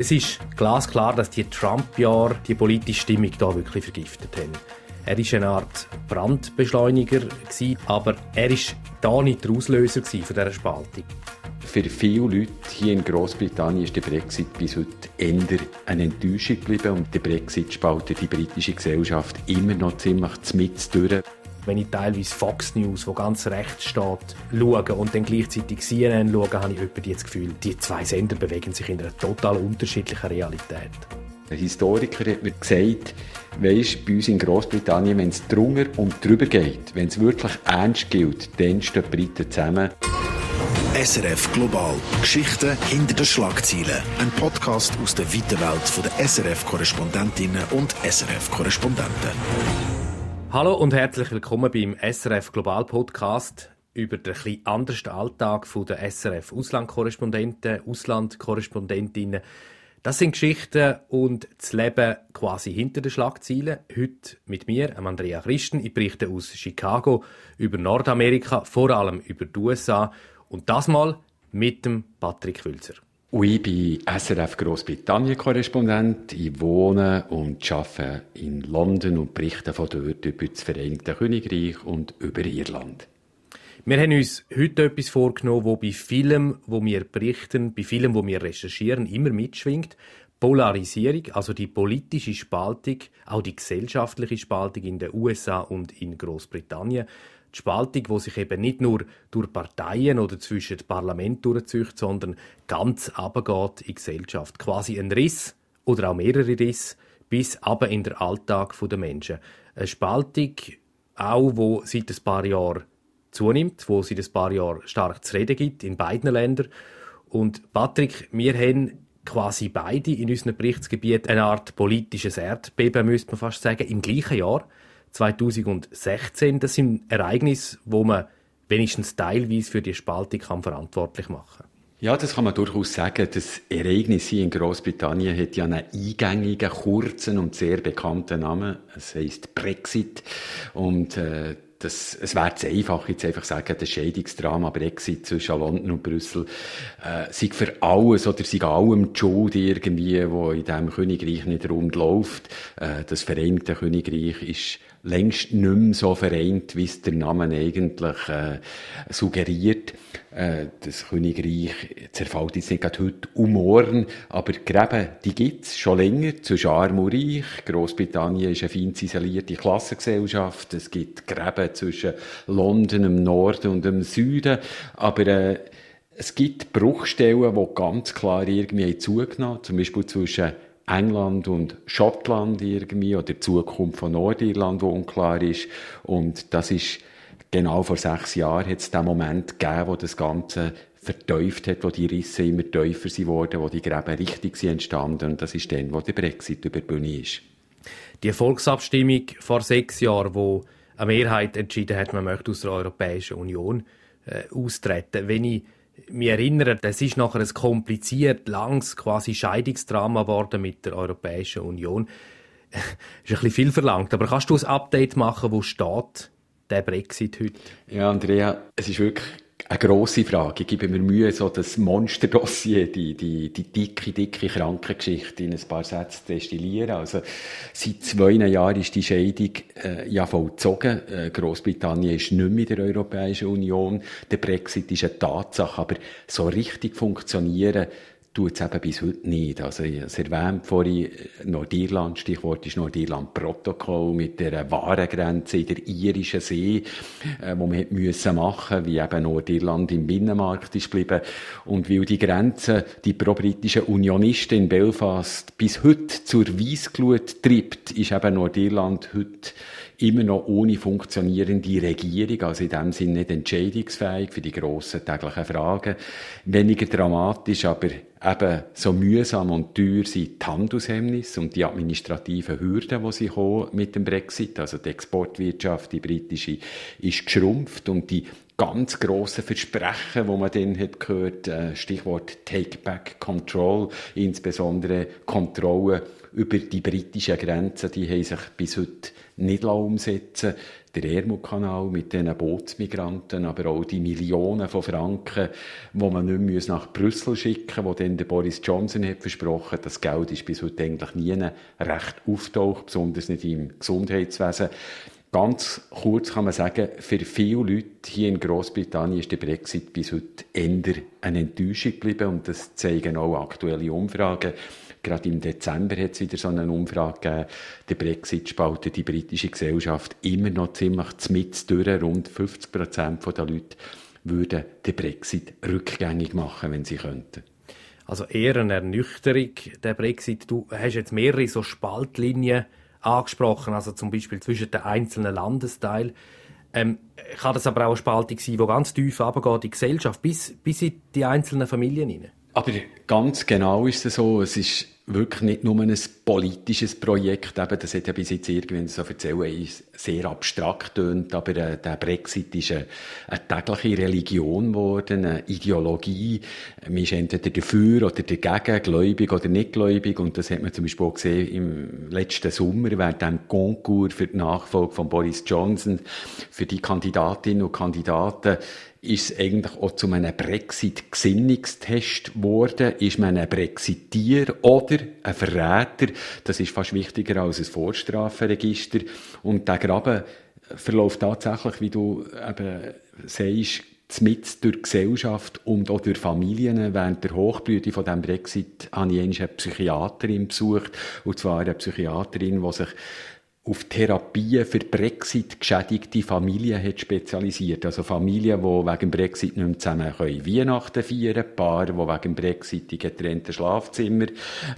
Es ist glasklar, dass die Trump-Jahre die politische Stimmung da wirklich vergiftet haben. Er war eine Art Brandbeschleuniger, aber er war da nicht der Auslöser von dieser Spaltung. Für viele Leute hier in Großbritannien ist der Brexit bis heute eher eine Enttäuschung geblieben und der Brexit spaltet die britische Gesellschaft immer noch ziemlich mit durch. Wenn ich teilweise Fox News, wo ganz rechts steht, schaue und dann gleichzeitig CNN schaue, habe ich über das Gefühl, die zwei Sender bewegen sich in einer total unterschiedlichen Realität. Ein Historiker hat mir gesagt, weisst, bei uns in Großbritannien, wenn es drunter und drüber geht, wenn es wirklich ernst gilt, dann stehen die Briten zusammen. SRF Global. Geschichten hinter den Schlagzeilen. Ein Podcast aus der weiten Welt der SRF-Korrespondentinnen und SRF-Korrespondenten. Hallo und herzlich willkommen beim SRF Global Podcast über den etwas anderen Alltag der SRF Auslandkorrespondenten, Auslandkorrespondentinnen. Das sind Geschichten und das Leben quasi hinter den Schlagzeilen. Heute mit mir, Andrea Christen. Ich berichte aus Chicago über Nordamerika, vor allem über die USA und das mal mit dem Patrick Wülzer. Und ich bin SRF Großbritannien-Korrespondent. Ich wohne und arbeite in London und berichte von dort über das Vereinigte Königreich und über Irland. Wir haben uns heute etwas vorgenommen, wo bei Filmen, wo wir berichten, bei Filmen, wo wir recherchieren, immer mitschwingt. Polarisierung, also die politische Spaltung, auch die gesellschaftliche Spaltung in den USA und in Großbritannien die Spaltung, die sich eben nicht nur durch Parteien oder zwischen Parlament durchzieht, sondern ganz abgeht in die Gesellschaft. Quasi ein Riss oder auch mehrere Risse bis aber in den Alltag der Menschen. Eine Spaltung, auch wo seit ein paar Jahren zunimmt, wo seit ein paar Jahren stark zu reden gibt in beiden Ländern. Und Patrick, wir haben quasi beide in unserem Berichtsgebiet eine Art politisches Erdbeben, müsste man fast sagen, im gleichen Jahr. 2016. Das sind Ereignisse, wo man wenigstens teilweise für die Spaltung kann verantwortlich machen ja, das kann man durchaus sagen. Das Ereignis hier in Großbritannien hat ja einen eingängigen, kurzen und sehr bekannten Namen. Es heißt Brexit. Und äh, das, es wäre zu einfach, jetzt einfach sagen, das Scheidungsdrama Brexit zwischen London und Brüssel äh, sei für alles oder sei allem die Schuld irgendwie, wo in diesem Königreich nicht rund läuft. Äh, das Vereinigte Königreich ist längst nicht mehr so vereint, wie es der Name eigentlich äh, suggeriert. Äh, das Königreich zerfällt jetzt nicht gerade heute um morgen, aber Gräben, die gibt's schon länger, zwischen Arm und Reich. Großbritannien ist eine fein ziselierte Klassengesellschaft. Es gibt Gräben zwischen London im Norden und im Süden, aber äh, es gibt Bruchstellen, die ganz klar irgendwie zugenommen zum Beispiel zwischen England und Schottland irgendwie oder die Zukunft von Nordirland, wo unklar ist. Und das ist genau vor sechs Jahren hat es den Moment gegeben, wo das Ganze verteuft hat, wo die Risse immer tiefer sind worden, wo die Gräben richtig sind entstanden. Und das ist dann, wo der Brexit über die Bühne ist. Die Volksabstimmung vor sechs Jahren, wo eine Mehrheit entschieden hat, man möchte aus der Europäischen Union äh, austreten. Wenn ich mich erinnere, das ist nachher ein kompliziert, langes quasi Scheidungsdrama geworden mit der Europäischen Union. ist ein bisschen viel verlangt, aber kannst du ein Update machen, wo steht der Brexit heute? Ja, Andrea, es ist wirklich eine grosse Frage. Ich gebe mir Mühe, so das Monsterdossier, die, die, die dicke, dicke Krankengeschichte in ein paar Sätze zu destillieren. Also, seit zwei Jahren ist die Scheidung äh, ja vollzogen. Äh, Großbritannien ist nicht mehr in der Europäischen Union. Der Brexit ist eine Tatsache, aber so richtig funktionieren tut es eben bis heute nicht. Also, ich erwähnt vorhin, äh, Nordirland, Stichwort ist Nordirland-Protokoll mit der Warengrenze in der irischen See, äh, wo man müssen machen, wie eben Nordirland im Binnenmarkt ist geblieben. Und weil die Grenze die pro-britischen Unionisten in Belfast bis heute zur Weissglut treibt, ist eben Nordirland heute immer noch ohne funktionierende Regierung, also in dem Sinne nicht entscheidungsfähig für die grossen täglichen Fragen. Weniger dramatisch, aber eben so mühsam und teuer sind die Handelshemmnisse und die administrativen Hürden, die sie mit dem Brexit. Also die Exportwirtschaft, die britische, ist geschrumpft und die ganz grossen Versprechen, wo man dann hat gehört, äh, Stichwort Take Back Control, insbesondere Kontrolle über die britischen Grenzen, die haben sich bis heute nicht umsetzen der Ermut-Kanal mit diesen Bootsmigranten, aber auch die Millionen von Franken, wo man nicht mehr nach Brüssel schicken muss, wo dann der Boris Johnson hat versprochen, das Geld ist bis heute eigentlich nie recht auftaucht, besonders nicht im Gesundheitswesen. Ganz kurz kann man sagen, für viele Leute hier in Großbritannien ist der Brexit bis heute eher eine Enttäuschung geblieben und das zeigen auch aktuelle Umfragen. Gerade im Dezember hat es wieder so eine Umfrage gegeben. Der Brexit spaltet die britische Gesellschaft immer noch ziemlich mit. Rund 50 Prozent der Leute würden den Brexit rückgängig machen, wenn sie könnten. Also eher eine Ernüchterung, der Brexit. Du hast jetzt mehrere so Spaltlinien angesprochen, also zum Beispiel zwischen den einzelnen Landesteilen. Ähm, kann das aber auch eine Spaltung sein, die ganz tief runtergeht in die Gesellschaft, bis, bis in die einzelnen Familien hinein? Aber ganz genau ist es so. Es ist wirklich nicht nur ein politisches Projekt. Eben, das hat ja bis jetzt irgendwie so erzählen, sehr abstrakt tönt, aber äh, der Brexit ist eine, eine tägliche Religion geworden, eine Ideologie. Man ist entweder dafür oder dagegen, gläubig oder nicht gläubig. Und das hat man zum Beispiel auch gesehen im letzten Sommer, während dem Konkurs für die Nachfolge von Boris Johnson, für die Kandidatinnen und Kandidaten ist es eigentlich auch zu einem Brexit-Gesinnungstest geworden? Ist man ein Brexitier oder ein Verräter? Das ist fast wichtiger als ein Vorstrafenregister. Und der Graben verläuft tatsächlich, wie du eben sagst, mit durch Gesellschaft und auch durch Familien. Während der Hochblüte von dem Brexit habe ich eine Psychiaterin besucht. Und zwar eine Psychiaterin, die sich auf Therapien für Brexit geschädigte Familien hat spezialisiert. Also Familien, die wegen Brexit nicht mehr zusammen können Weihnachten feiern, Paare, die wegen Brexit in getrennten Schlafzimmer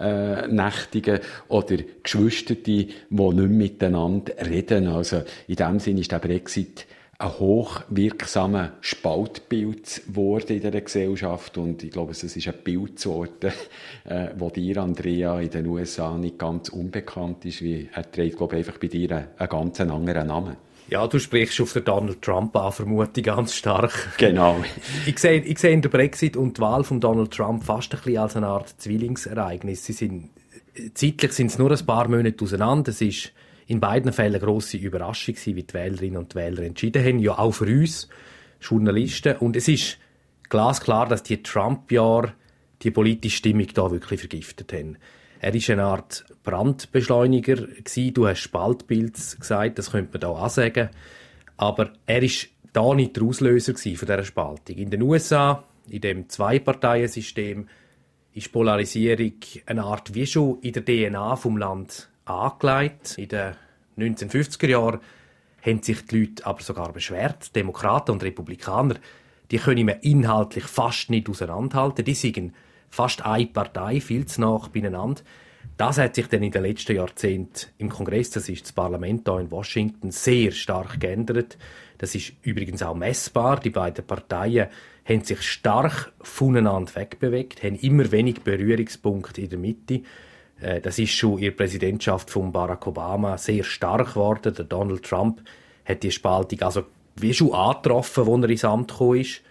äh, nächtigen oder Geschwister, die nicht mehr miteinander reden. Also in dem Sinne ist der Brexit ein hochwirksamer Spaltbild geworden in dieser Gesellschaft und ich glaube, es ist ein Bild geworden, äh, wo dir, Andrea, in den USA nicht ganz unbekannt ist, wie er trägt, glaube ich, einfach bei dir einen, einen ganz anderen Namen. Ja, du sprichst auf den Donald Trump an, vermute ich ganz stark. Genau. ich sehe, ich sehe in der Brexit und die Wahl von Donald Trump fast ein bisschen als eine Art Zwillingsereignis. Sie sind, zeitlich sind es nur ein paar Monate auseinander. Es ist in beiden Fällen eine grosse Überraschung gewesen, wie die Wählerinnen und Wähler entschieden haben. Ja, auch für uns Journalisten. Und es ist glasklar, dass die Trump-Jahre die politische Stimmung da wirklich vergiftet haben. Er ist eine Art Brandbeschleuniger gewesen. Du hast Spaltbild gesagt, das könnte man da auch sagen. Aber er ist da nicht der Auslöser von dieser Spaltung. In den USA, in dem Zwei-Parteien-System, ist Polarisierung eine Art wie schon in der DNA vom Land angelegt. In den 1950er Jahren haben sich die Leute aber sogar beschwert. Demokraten und Republikaner, die können wir inhaltlich fast nicht auseinanderhalten. Die sind fast eine Partei, viel zu nah beieinander. Das hat sich dann in den letzten Jahrzehnten im Kongress, das ist das Parlament hier in Washington, sehr stark geändert. Das ist übrigens auch messbar. Die beiden Parteien haben sich stark voneinander wegbewegt, haben immer wenig Berührungspunkte in der Mitte. Äh, das ist schon in der Präsidentschaft von Barack Obama sehr stark geworden. Der Donald Trump hat die Spaltung also wie schon angetroffen, als er ins Amt ist.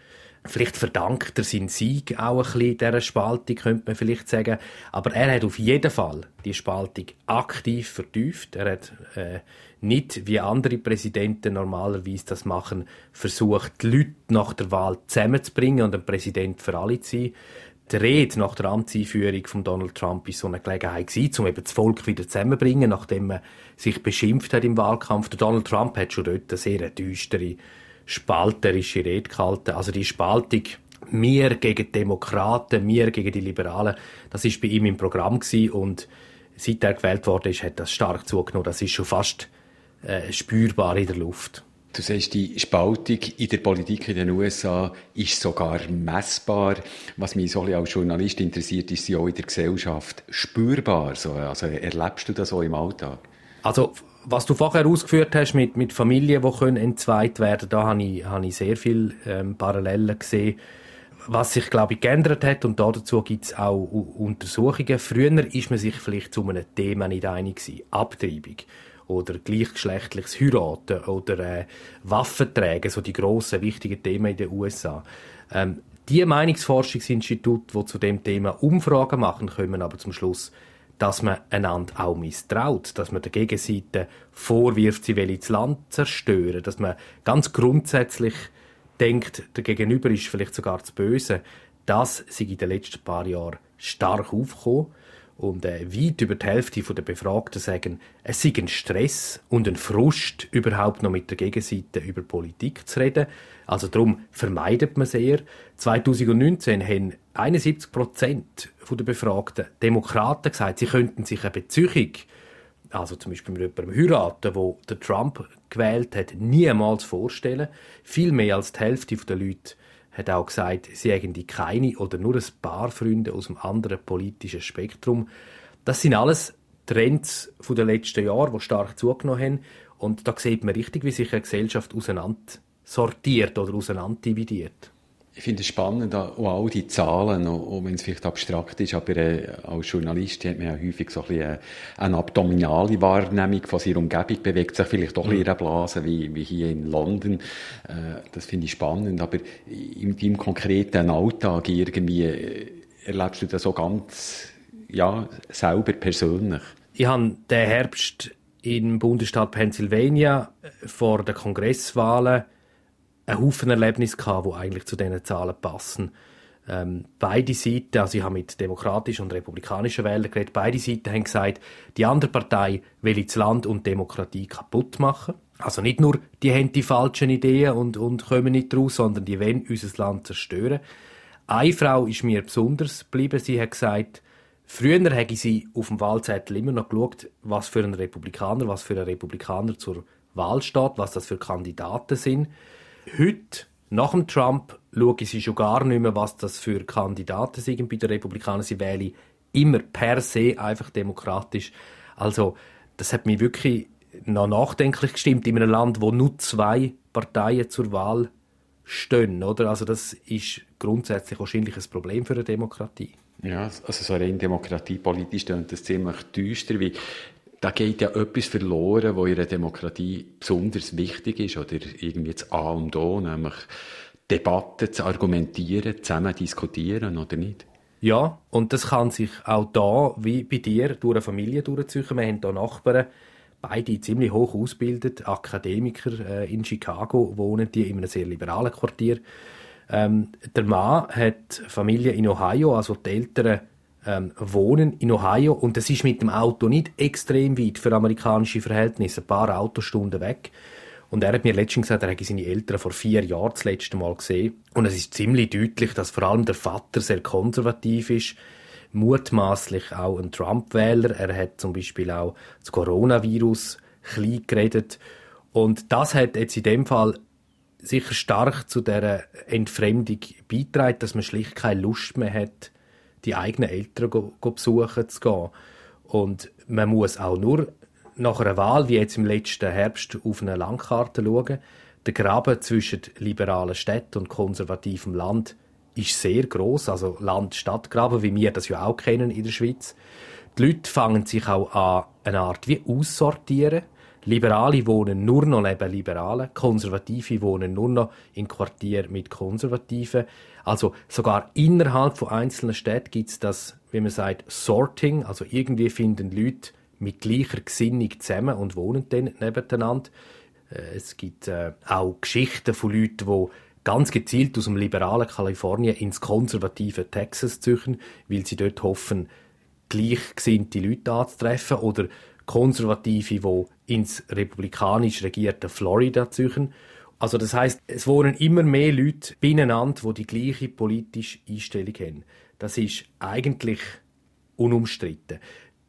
Vielleicht verdankt er seinen Sieg auch ein bisschen dieser Spaltung, könnte man vielleicht sagen. Aber er hat auf jeden Fall die Spaltung aktiv vertieft. Er hat äh, nicht, wie andere Präsidenten normalerweise das machen, versucht, die Leute nach der Wahl zusammenzubringen und ein Präsident für alle zu sein, die Rede nach der Amtseinführung von Donald Trump ist so eine Gelegenheit gewesen, um eben das Volk wieder zusammenzubringen, nachdem man sich beschimpft hat im Wahlkampf. Der Donald Trump hat schon dort eine sehr düstere, spalterische Rede gehalten. Also die Spaltung mir gegen die Demokraten, mir gegen die Liberalen, das ist bei ihm im Programm gewesen und seit er gewählt worden ist, hat das stark zugenommen. Das ist schon fast äh, spürbar in der Luft. Du sagst, die Spaltung in der Politik in den USA ist sogar messbar. Was mich so als Journalist interessiert, ist sie auch in der Gesellschaft spürbar. Also erlebst du das auch im Alltag? Also, was du vorher ausgeführt hast mit, mit Familien, die können entzweit werden, da habe ich, habe ich sehr viele ähm, Parallelen gesehen. Was sich, glaube ich, geändert hat, und dazu gibt es auch Untersuchungen. Früher ist man sich vielleicht zu einem Thema nicht einig gewesen. Abtreibung oder gleichgeschlechtliches Heiraten oder äh, Waffenträger, so die grossen, wichtigen Themen in den USA. Ähm, die Meinungsforschungsinstitute, die zu dem Thema Umfragen machen, kommen aber zum Schluss, dass man einander auch misstraut, dass man der Gegenseite vorwirft, sie will das Land zerstören, dass man ganz grundsätzlich denkt, der Gegenüber ist vielleicht sogar zu böse. Das ist in den letzten paar Jahren stark aufgekommen. Und äh, weit über die Hälfte der Befragten sagen, es sei ein Stress und ein Frust, überhaupt noch mit der Gegenseite über Politik zu reden. Also darum vermeidet man es eher. 2019 haben 71 Prozent der Befragten Demokraten gesagt, sie könnten sich eine Beziehung, also zum Beispiel mit jemandem heiraten, wo der Trump gewählt hat, niemals vorstellen. Viel mehr als die Hälfte der Leute hat auch gesagt, sie hätten keine oder nur ein paar Freunde aus einem anderen politischen Spektrum. Das sind alles Trends der letzten Jahre, die stark zugenommen haben. Und da sieht man richtig, wie sich eine Gesellschaft auseinander sortiert oder auseinanderdividiert. Ich finde es spannend, auch all die Zahlen, auch wenn es vielleicht abstrakt ist, aber äh, als Journalist hat man ja häufig so ein bisschen äh, eine abdominale Wahrnehmung von seiner Umgebung, bewegt sich vielleicht doch in einer Blase, wie, wie hier in London. Äh, das finde ich spannend, aber in deinem konkreten Alltag irgendwie erlebst du das so ganz, ja, selber persönlich? Ich habe den Herbst im Bundesstaat Pennsylvania vor den Kongresswahlen einen Haufen Erlebnisse gehabt, die eigentlich zu diesen Zahlen passen. Ähm, beide Seiten, also ich habe mit demokratischen und republikanischen Wählern geredet, beide Seiten haben gesagt, die andere Partei will das Land und Demokratie kaputt machen. Also nicht nur, die haben die falschen Ideen und, und kommen nicht raus, sondern die wollen unser Land zerstören. Eine Frau ist mir besonders geblieben. Sie hat gesagt, früher hätte sie auf dem Wahlzettel immer noch geschaut, was für ein Republikaner, was für ein Republikaner zur Wahl steht, was das für Kandidaten sind. Heute, nach dem Trump, schaue sie schon gar nicht mehr, was das für Kandidaten sind bei den Republikanern. Sie wählen immer per se einfach demokratisch. Also, das hat mich wirklich noch nachdenklich gestimmt in einem Land, wo nur zwei Parteien zur Wahl stehen, oder? Also das ist grundsätzlich wahrscheinlich ein Problem für eine Demokratie. Ja, also so rein demokratiepolitisch klingt das ziemlich düster, wie da geht ja etwas verloren, was in einer Demokratie besonders wichtig ist oder irgendwie das A und O, nämlich Debatten zu argumentieren, zusammen diskutieren oder nicht. Ja, und das kann sich auch da, wie bei dir, durch eine Familie durchziehen. Wir haben hier Nachbarn, beide ziemlich hoch ausgebildet, Akademiker äh, in Chicago, wohnen die in einem sehr liberalen Quartier. Ähm, der Mann hat Familie in Ohio, also die Eltern ähm, wohnen in Ohio und das ist mit dem Auto nicht extrem weit für amerikanische Verhältnisse, ein paar Autostunden weg. Und er hat mir letztens gesagt, er hätte seine Eltern vor vier Jahren das letzte Mal gesehen. Und es ist ziemlich deutlich, dass vor allem der Vater sehr konservativ ist, mutmaßlich auch ein Trump-Wähler. Er hat zum Beispiel auch das Coronavirus klein geredet. Und das hat jetzt in dem Fall sicher stark zu der Entfremdung beitragen, dass man schlicht keine Lust mehr hat, die eigenen Eltern go, go besuchen zu gehen. Und man muss auch nur nach einer Wahl, wie jetzt im letzten Herbst, auf eine Landkarte schauen. Der Graben zwischen liberalen Städten und konservativem Land ist sehr groß, also Land-Stadt-Graben, wie wir das ja auch kennen in der Schweiz. Die Leute fangen sich auch an, eine Art wie aussortieren. Liberale wohnen nur noch neben Liberalen, Konservative wohnen nur noch in Quartier mit Konservativen. Also sogar innerhalb von einzelnen Städten gibt es das, wie man sagt, Sorting. Also irgendwie finden Leute mit gleicher Gesinnung zusammen und wohnen dann nebeneinander. Äh, es gibt äh, auch Geschichten von Leuten, die ganz gezielt aus dem liberalen Kalifornien ins konservative Texas ziehen, weil sie dort hoffen, gleichgesinnte Leute anzutreffen oder Konservative, die ins republikanisch regierte Florida ziehen. Also das heißt, es wohnen immer mehr Leute beieinander, die die gleiche politische Einstellung haben. Das ist eigentlich unumstritten.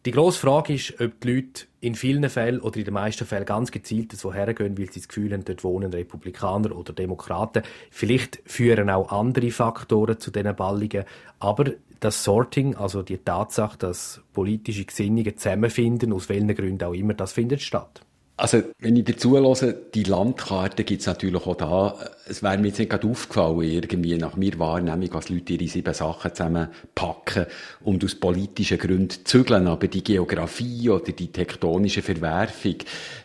Die grosse Frage ist, ob die Leute in vielen Fällen oder in den meisten Fällen ganz gezielt woher gehen, weil sie das Gefühl haben, dort wohnen Republikaner oder Demokraten. Vielleicht führen auch andere Faktoren zu diesen Ballungen. Aber das Sorting, also die Tatsache, dass politische Gesinnungen zusammenfinden, aus welchen Gründen auch immer, das findet statt. Also, wenn ich dazu höre, die Landkarte gibt es natürlich auch da. Es wäre mir jetzt nicht gerade aufgefallen, irgendwie nach mir Wahrnehmung, was Leute ihre sieben Sachen zusammenpacken und aus politischen Gründen zügeln. Aber die Geografie oder die tektonische Verwerfung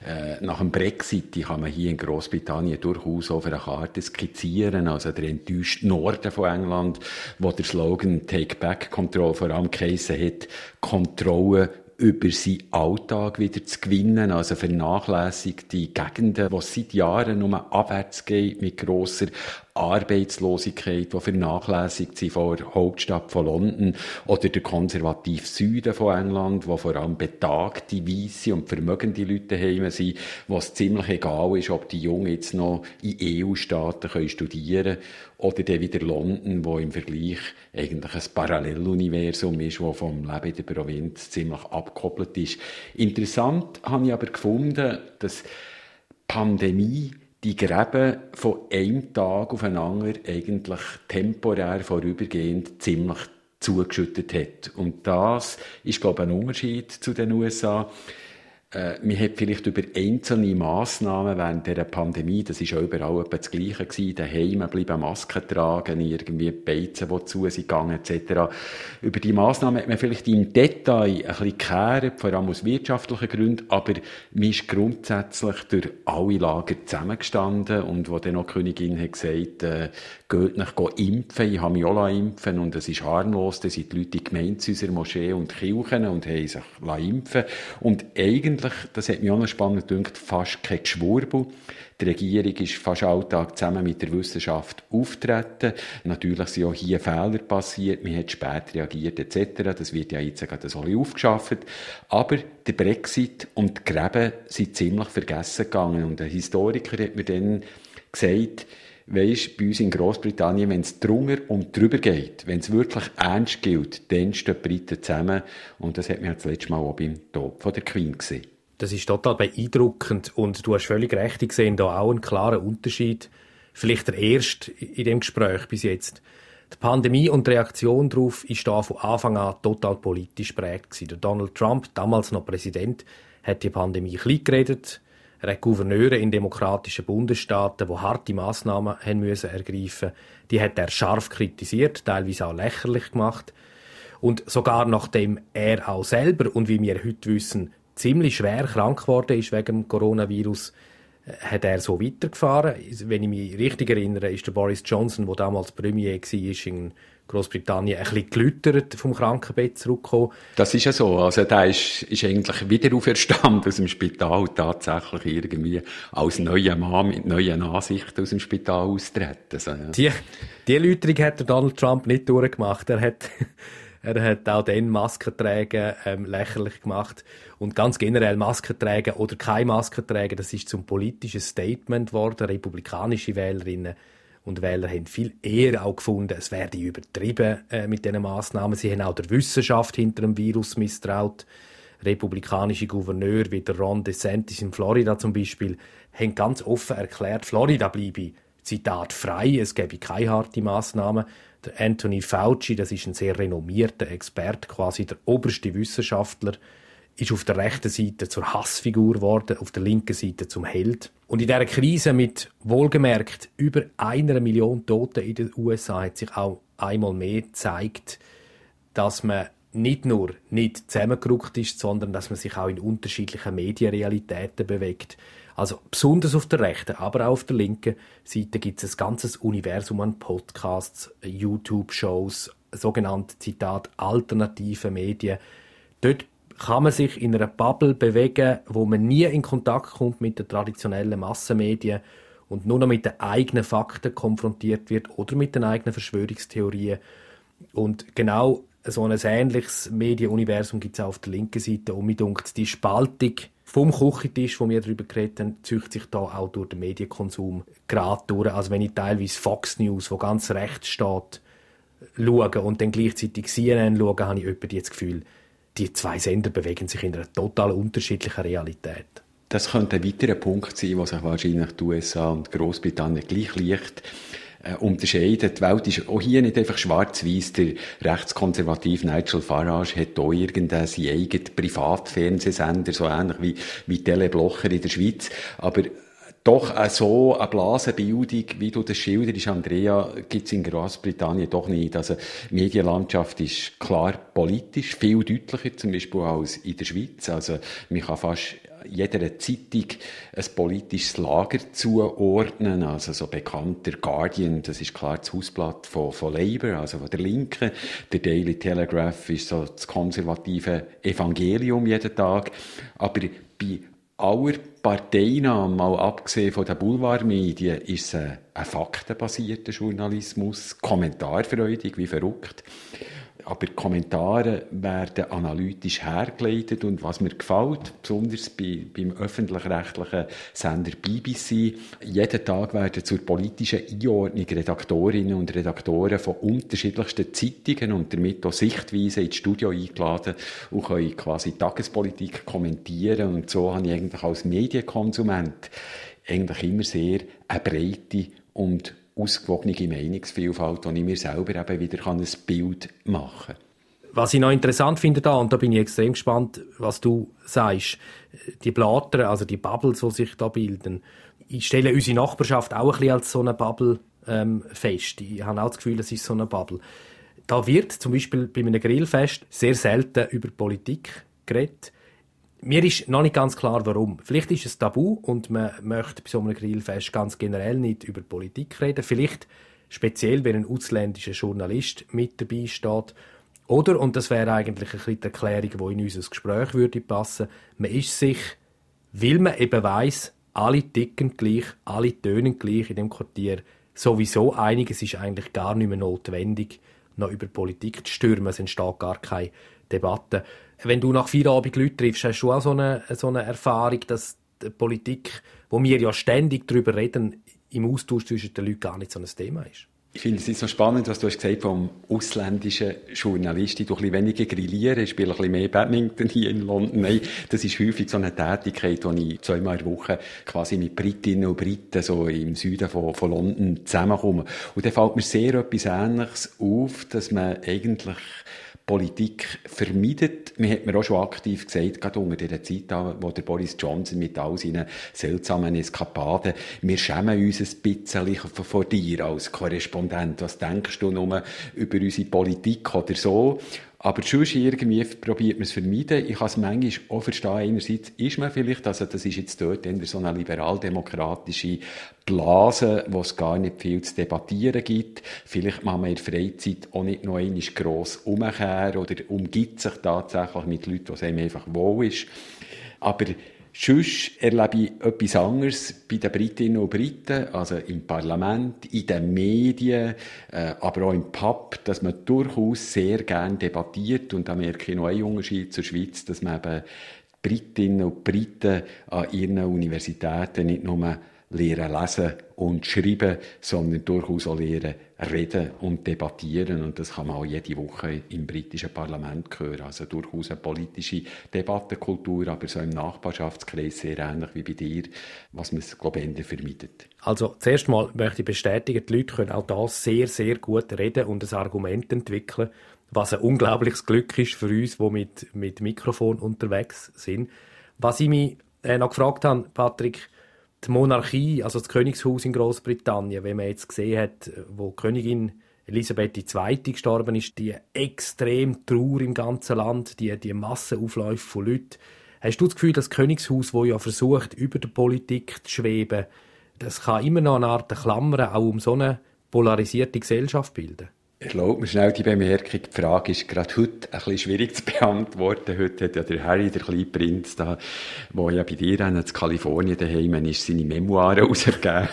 äh, nach dem Brexit, die kann man hier in Großbritannien durchaus auf einer Karte skizzieren. Also der enttäuschte Norden von England, wo der Slogan Take Back Control vor allem geheissen hat, Kontrolle über seinen Alltag wieder zu gewinnen, also vernachlässigte Gegenden, es seit Jahren nur abwärts geht mit grosser Arbeitslosigkeit, die vernachlässigt sind von der Hauptstadt von London oder der konservative Süden von England, wo vor allem betagte, weisse und vermögende Leute heim sind, wo es ziemlich egal ist, ob die Jungen jetzt noch in EU-Staaten studieren können oder dann wieder London, wo im Vergleich eigentlich ein Paralleluniversum ist, wo vom Leben in der Provinz ziemlich abgekoppelt ist. Interessant habe ich aber gefunden, dass Pandemie die Gräben von einem Tag auf den anderen eigentlich temporär vorübergehend ziemlich zugeschüttet hat. Und das ist, glaube ich, ein Unterschied zu den USA. Äh, man hat vielleicht über einzelne Massnahmen während der Pandemie, das ist ja überall etwa das Gleiche gewesen, daheim bleiben, Masken tragen, irgendwie Beizen, die zu sind gegangen, etc. Über die Massnahmen hat man vielleicht im Detail ein bisschen gekehrt, vor allem aus wirtschaftlichen Gründen, aber man ist grundsätzlich durch alle Lager zusammengestanden und wo dann auch die Königin hat gesagt, äh, geht nicht impfen, ich habe mich auch impfen und es ist harmlos, da sind die Leute in Gemeindehäusern, Moscheen und Kirchen und haben sich impfen und eigentlich, das hat mich auch noch spannend gedacht, fast kein Geschwurbel. Die Regierung ist fast alltag zusammen mit der Wissenschaft auftreten. Natürlich sind auch hier Fehler passiert, man hat spät reagiert etc. Das wird ja jetzt gerade so aufgeschafft. Aber der Brexit und die Gräben sind ziemlich vergessen gegangen und ein Historiker hat mir dann gesagt, weisst, bei uns in Großbritannien, wenn es drunter und drüber geht, wenn es wirklich ernst gilt, dann stehen die Briten zusammen. Und das hat man das letzte Mal auch beim Tod von der Queen gesehen. Das ist total beeindruckend und du hast völlig recht gesehen, da auch einen klaren Unterschied. Vielleicht der erste in dem Gespräch bis jetzt. Die Pandemie und die Reaktion darauf ist da von Anfang an total politisch prägt Der Donald Trump, damals noch Präsident, hat die Pandemie klein geredet, er hat Gouverneure in demokratischen Bundesstaaten, die harte Massnahmen haben müssen ergreifen, die hat er scharf kritisiert, teilweise auch lächerlich gemacht. Und sogar nachdem er auch selber und wie wir heute wissen ziemlich schwer krank geworden ist wegen dem Coronavirus, äh, hat er so weitergefahren. Wenn ich mich richtig erinnere, ist der Boris Johnson, der damals Premier war, in Großbritannien ein bisschen gelüttert vom Krankenbett zurückgekommen. Das ist ja so. Also der ist, ist eigentlich wieder auferstanden aus dem Spital tatsächlich irgendwie als neuer Mann mit neuen Ansichten aus dem Spital austreten. Also, ja. Die, die Erläuterung hat der Donald Trump nicht durchgemacht. Er hat, er hat auch den Maskentragen ähm, lächerlich gemacht. Und ganz generell Maskentragen oder keine Maskentragen, das ist zum politischen Statement geworden. Republikanische Wählerinnen und Wähler haben viel eher auch gefunden, es werde übertrieben äh, mit diesen Massnahmen. Sie haben auch der Wissenschaft hinter dem Virus misstraut. Republikanische Gouverneur wie der Ron DeSantis in Florida zum Beispiel haben ganz offen erklärt, Florida bleibe Zitat frei, es gebe keine harte Maßnahmen. Der Anthony Fauci, das ist ein sehr renommierter Experte, quasi der oberste Wissenschaftler ist auf der rechten Seite zur Hassfigur geworden, auf der linken Seite zum Held. Und in dieser Krise mit wohlgemerkt über einer Million Toten in den USA hat sich auch einmal mehr gezeigt, dass man nicht nur nicht zusammengerückt ist, sondern dass man sich auch in unterschiedlichen Medienrealitäten bewegt. Also besonders auf der rechten, aber auch auf der linken Seite gibt es ein ganzes Universum an Podcasts, YouTube-Shows, sogenannte Zitat alternative Medien. Dort kann man sich in einer Bubble bewegen, wo man nie in Kontakt kommt mit den traditionellen Massenmedien und nur noch mit den eigenen Fakten konfrontiert wird oder mit den eigenen Verschwörungstheorien. Und genau so ein ähnliches Medienuniversum gibt es auch auf der linken Seite. Und mir denkt, die Spaltung vom Küchentisch, wo wir darüber geredet haben, zieht sich da auch durch den Medienkonsum gerade durch. Also wenn ich teilweise Fox News, wo ganz rechts steht, schaue und dann gleichzeitig CNN schaue, habe ich etwa das Gefühl, die zwei Sender bewegen sich in einer total unterschiedlichen Realität. Das könnte ein weiterer Punkt sein, was sich wahrscheinlich die USA und Großbritannien gleich leicht äh, unterscheiden. Die Welt ist auch hier nicht einfach schwarz-weiß. Der rechtskonservative Nigel Farage hat hier irgendeinen eigenen Privatfernsehsender, so ähnlich wie, wie Teleblocher in der Schweiz. Aber doch äh, so eine Blasenbildung, wie du das schilderst, Andrea, gibt es in Großbritannien doch nicht. Also, die Medienlandschaft ist klar politisch, viel deutlicher zum Beispiel als in der Schweiz. Also, man kann fast jeder Zeitung ein politisches Lager zuordnen. Also so bekannt der Guardian, das ist klar das Hausblatt von, von Labour, also von der Linken. Der Daily Telegraph ist so das konservative Evangelium jeden Tag. Aber bei aller Parteinahme, mal abgesehen von den Boulevardmedien, ist es ein faktenbasierter Journalismus, kommentarfreudig, wie verrückt aber die Kommentare werden analytisch hergeleitet und was mir gefällt, besonders bei, beim öffentlich-rechtlichen Sender BBC, jeden Tag werden zur politischen Einordnung Redaktorinnen und Redaktoren von unterschiedlichsten Zeitungen und damit auch Sichtweisen ins Studio eingeladen und können quasi Tagespolitik kommentieren. Und so habe ich eigentlich als Medienkonsument eigentlich immer sehr eine breite und ausgewogene Meinungsvielfalt, wo ich mir selber eben wieder ein Bild machen kann. Was ich noch interessant finde da, und da bin ich extrem gespannt, was du sagst, die Blatter, also die Bubbles, die sich da bilden, ich stelle unsere Nachbarschaft auch ein bisschen als so eine Bubble ähm, fest. Ich habe auch das Gefühl, es ist so eine Bubble. Da wird zum Beispiel bei einem Grillfest sehr selten über Politik geredet mir ist noch nicht ganz klar, warum. Vielleicht ist es tabu und man möchte bei so einem Grillfest ganz generell nicht über Politik reden. Vielleicht speziell, wenn ein ausländischer Journalist mit dabei steht. Oder, und das wäre eigentlich ein bisschen die Erklärung, die in unser Gespräch würde passen, man ist sich, weil man eben weiss, alle ticken gleich, alle tönen gleich in dem Quartier, sowieso einig, es ist eigentlich gar nicht mehr notwendig, noch über Politik zu stürmen, es entsteht gar keine Debatte wenn du nach Feierabend Leute triffst, hast du auch so eine, so eine Erfahrung, dass die Politik, wo wir ja ständig darüber reden, im Austausch zwischen den Leuten gar nicht so ein Thema ist? Ich finde es so spannend, was du hast gesagt vom ausländischen Journalisten. Du ein bisschen weniger grillieren, ich spiele ein bisschen mehr Badminton hier in London. Nein, das ist häufig so eine Tätigkeit, wo ich zweimal in der Woche quasi mit Britinnen und Briten so im Süden von, von London zusammenkomme. Und da fällt mir sehr etwas Ähnliches auf, dass man eigentlich Politik vermeidet. Man hat mir auch schon aktiv gesagt, gerade unter dieser Zeit, wo der Boris Johnson mit all seinen seltsamen Eskapaden, wir schämen uns ein bisschen vor dir als Korrespondent. Was denkst du nur über unsere Politik oder so? Aber sonst irgendwie probiert man es vermeiden. Ich kann es manchmal auch verstehen. Einerseits ist man vielleicht, also das ist jetzt dort in so eine liberaldemokratische Blase, wo es gar nicht viel zu debattieren gibt. Vielleicht macht man in der Freizeit auch nicht noch einmal gross umkehren oder umgibt sich tatsächlich mit Leuten, was einem einfach wohl ist. Aber Sonst erlebe ich etwas anderes bei den Britinnen und Briten, also im Parlament, in den Medien, äh, aber auch im Pub, dass man durchaus sehr gern debattiert. Und da merke ich noch einen Unterschied zur Schweiz, dass man eben Britinnen und Briten an ihren Universitäten nicht nur lernen lesen und schreiben, sondern durchaus auch lernen reden und debattieren. Und das kann man auch jede Woche im britischen Parlament hören. Also durchaus eine politische Debattenkultur, aber so im Nachbarschaftskreis sehr ähnlich wie bei dir, was man, glaube ich, vermeidet. Also zuerst mal möchte ich bestätigen, die Leute können auch da sehr, sehr gut reden und ein Argument entwickeln, was ein unglaubliches Glück ist für uns, die mit, mit Mikrofon unterwegs sind. Was ich mich äh, noch gefragt habe, Patrick, die Monarchie, also das Königshaus in Großbritannien, wenn man jetzt gesehen hat, wo Königin Elisabeth II. gestorben ist, die extrem Trauer im ganzen Land, die, die Massenaufläufe von Leuten. Hast du das Gefühl, das Königshaus, wo ja versucht, über der Politik zu schweben, das kann immer noch eine Art Klammer auch um so eine polarisierte Gesellschaft bilden? Erlaubt mir schnell die Bemerkung. Die Frage ist gerade heute ein bisschen schwierig zu beantworten. Heute hat ja der Harry, der kleine Prinz da, der ja bei dir in Kalifornien daheim ist, seine Memoiren rausgegeben.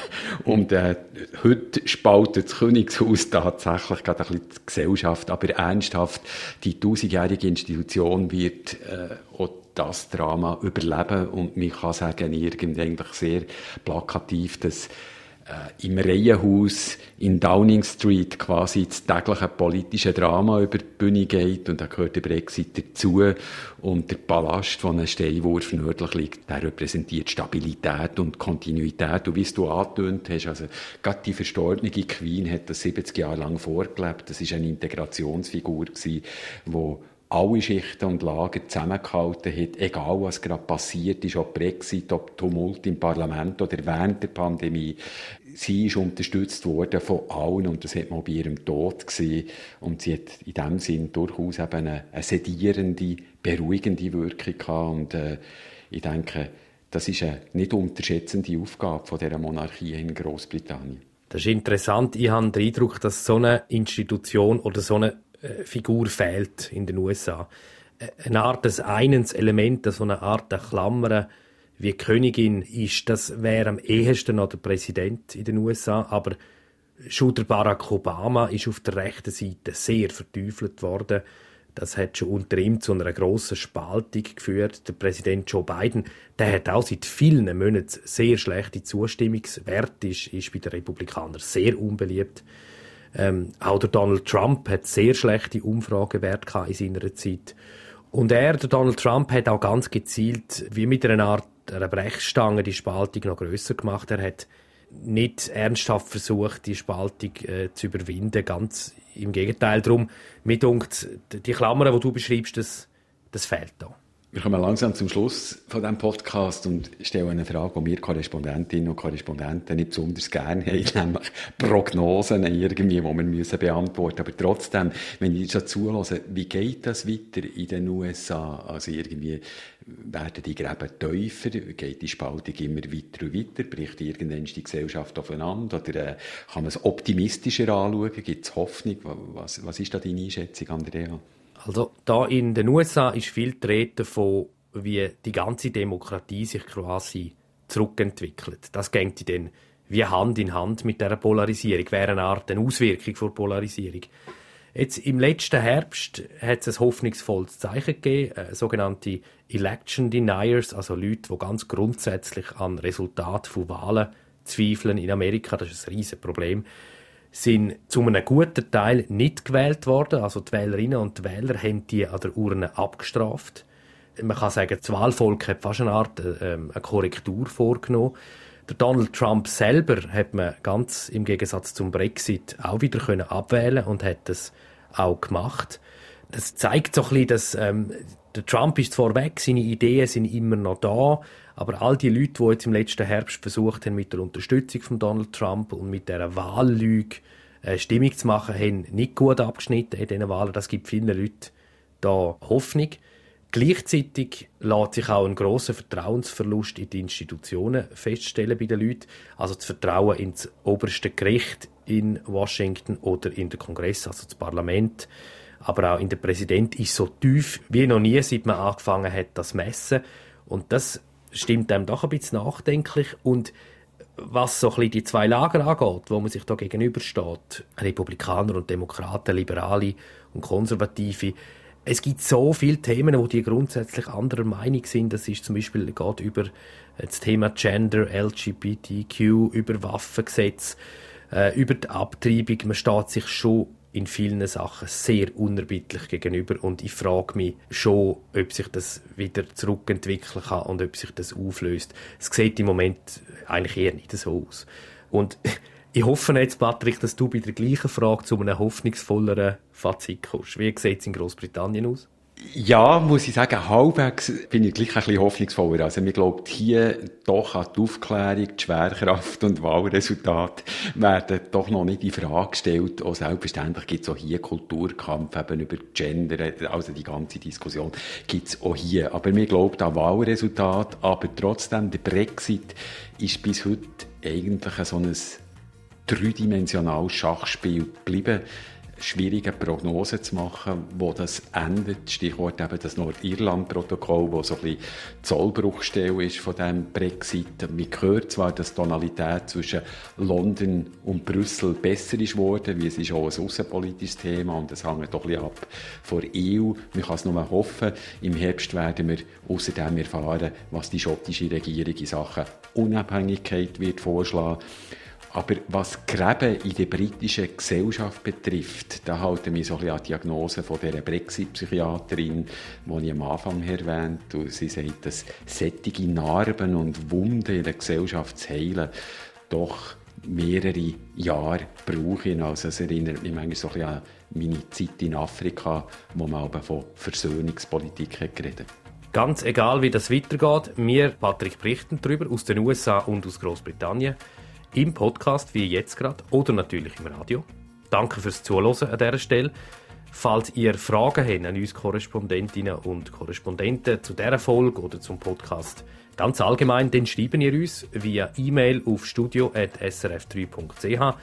Und, äh, heute spaltet das Königshaus tatsächlich gerade ein bisschen die Gesellschaft. Aber ernsthaft, die tausendjährige Institution wird, äh, auch das Drama überleben. Und man kann sagen, irgendwie sehr plakativ, dass äh, im Reihenhaus in Downing Street quasi das tägliche politische Drama über die Bühne geht und da gehört der Brexit dazu und der Palast, wo ein Steinwurf nördlich liegt, der repräsentiert Stabilität und Kontinuität. Und wie du angetönt hast, also gerade die verstorbene Queen hat das 70 Jahre lang vorgelebt, das ist eine Integrationsfigur gewesen, wo alle Schichten und Lager zusammengehalten hat, egal was gerade passiert ist, ob Brexit, ob Tumult im Parlament oder während der Pandemie. Sie ist unterstützt worden von allen und das hat man bei ihrem Tod gesehen. Und sie hat in dem Sinn durchaus eben eine, eine sedierende, beruhigende Wirkung gehabt. Und äh, ich denke, das ist eine nicht unterschätzende Aufgabe von dieser Monarchie in Großbritannien. Das ist interessant. Ich habe den Eindruck, dass so eine Institution oder so eine Figur fehlt in den USA. Äh, eine Art des einens Element, so eine Art der Klammer, wie Königin ist, das wäre am ehesten noch der Präsident in den USA, aber schon der Barack Obama ist auf der rechten Seite sehr verteufelt worden. Das hat schon unter ihm zu einer grossen Spaltung geführt. Der Präsident Joe Biden, der hat auch seit vielen Monaten sehr schlechte Zustimmungswerte, ist, ist bei den Republikanern sehr unbeliebt. Ähm, auch der Donald Trump hat sehr schlechte Umfragewerte in seiner Zeit. Und er, der Donald Trump, hat auch ganz gezielt, wie mit einer Art einer Brechstange, die Spaltung noch größer gemacht. Er hat nicht ernsthaft versucht, die Spaltung äh, zu überwinden. Ganz im Gegenteil. Darum, mir dunkt, die Klammern, die du beschreibst, das, das fehlt da. Wir kommen langsam zum Schluss von diesem Podcast und stellen eine Frage, die wir Korrespondentinnen und Korrespondenten nicht besonders gerne haben, nämlich Prognosen irgendwie, die wir müssen beantworten Aber trotzdem, wenn ich schon zuhöre, wie geht das weiter in den USA? Also irgendwie werden die Gräben tiefer, geht die Spaltung immer weiter und weiter, bricht irgendwann die Gesellschaft aufeinander oder äh, kann man es optimistischer anschauen? Gibt es Hoffnung? Was, was ist da deine Einschätzung, Andrea? Also da in den USA ist viel Rede davon, wie die ganze Demokratie sich quasi zurückentwickelt. Das geht dann wie Hand in Hand mit der Polarisierung, wäre eine Art eine Auswirkung von Polarisierung. Jetzt im letzten Herbst hat es ein hoffnungsvolles Zeichen gegeben, äh, sogenannte Election Deniers, also Leute, die ganz grundsätzlich an Resultat von Wahlen zweifeln in Amerika. Das ist ein riesiges Problem sind zu einem guten Teil nicht gewählt worden. Also die Wählerinnen und die Wähler haben die an der Urne abgestraft. Man kann sagen, das Wahlvolk hat fast eine Art äh, eine Korrektur vorgenommen. Der Donald Trump selber hat man ganz im Gegensatz zum Brexit auch wieder können abwählen und hat das auch gemacht. Das zeigt so ein bisschen, dass ähm, der Trump ist zwar weg, seine Ideen sind immer noch da, aber all die Leute, die jetzt im letzten Herbst versucht haben, mit der Unterstützung von Donald Trump und mit der Wahllüge äh, Stimmung zu machen, haben nicht gut abgeschnitten in diesen Wahlen. Das gibt vielen Leuten da Hoffnung. Gleichzeitig lässt sich auch ein großer Vertrauensverlust in die Institutionen feststellen bei den Leuten. Also das Vertrauen ins oberste Gericht in Washington oder in den Kongress, also das Parlament, aber auch in den Präsident ist so tief wie noch nie, seit man angefangen hat, das messen. Und das stimmt einem doch ein bisschen nachdenklich und was so ein bisschen die zwei Lager angeht, wo man sich da gegenübersteht, Republikaner und Demokraten, Liberale und Konservative, es gibt so viele Themen, wo die grundsätzlich anderer Meinung sind. Das ist zum Beispiel geht über das Thema Gender, LGBTQ, über Waffengesetz, äh, über die Abtreibung. Man steht sich schon in vielen Sachen sehr unerbittlich gegenüber und ich frage mich schon, ob sich das wieder zurückentwickeln kann und ob sich das auflöst. Es sieht im Moment eigentlich eher nicht so aus. Und ich hoffe jetzt, Patrick, dass du bei der gleichen Frage zu einem hoffnungsvolleren Fazit kommst. Wie sieht es in Großbritannien aus? Ja, muss ich sagen, halbwegs bin ich gleich ein bisschen hoffnungsvoller. Also, mir glaubt hier doch an die Aufklärung, die Schwerkraft und Wahlresultate werden doch noch nicht in Frage gestellt. Auch selbstverständlich gibt es auch hier Kulturkampf eben über Gender, also die ganze Diskussion gibt es auch hier. Aber mir glaubt an Wahlresultat, aber trotzdem, der Brexit ist bis heute eigentlich so ein dreidimensionales Schachspiel geblieben schwierige Prognosen zu machen, wo das endet. Stichwort eben das Nordirland-Protokoll, wo so ein bisschen Zollbruchstelle ist von dem Brexit. Man hört zwar, dass die Tonalität zwischen London und Brüssel besser ist geworden, wie es ist auch ein außenpolitisches Thema und es hängt doch ein bisschen ab von der EU. Man kann es nur hoffen. Im Herbst werden wir außerdem erfahren, was die schottische Regierung in Sachen Unabhängigkeit wird vorschlagen Aber was Gräben in der britischen Gesellschaft betrifft, da halten wir so ein bisschen an die Diagnose von der Brexit-Psychiaterin, die ich am Anfang erwähnt habe. Sie sagt, dass sättige Narben und Wunden in der Gesellschaft zu heilen doch mehrere Jahre brauchen. Also es erinnert mich manchmal so ein bisschen an meine Zeit in Afrika, wo man aber von Versöhnungspolitik hat geredet Ganz egal, wie das weitergeht, wir, Patrick, berichten darüber aus den USA und aus Großbritannien im Podcast wie jetzt gerade oder natürlich im Radio. Danke fürs Zuhören an dieser Stelle. Falls ihr Fragen habt an uns Korrespondentinnen und Korrespondenten zu dieser Folge oder zum Podcast ganz allgemein, dann schreiben ihr uns via E-Mail auf studio.srf3.ch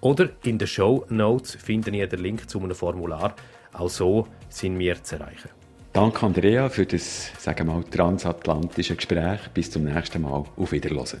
oder in den Show Notes findet ihr den Link zu einem Formular. Auch so sind wir zu erreichen. Danke Andrea für das, sagen wir mal, transatlantische Gespräch. Bis zum nächsten Mal. Auf Wiederhören.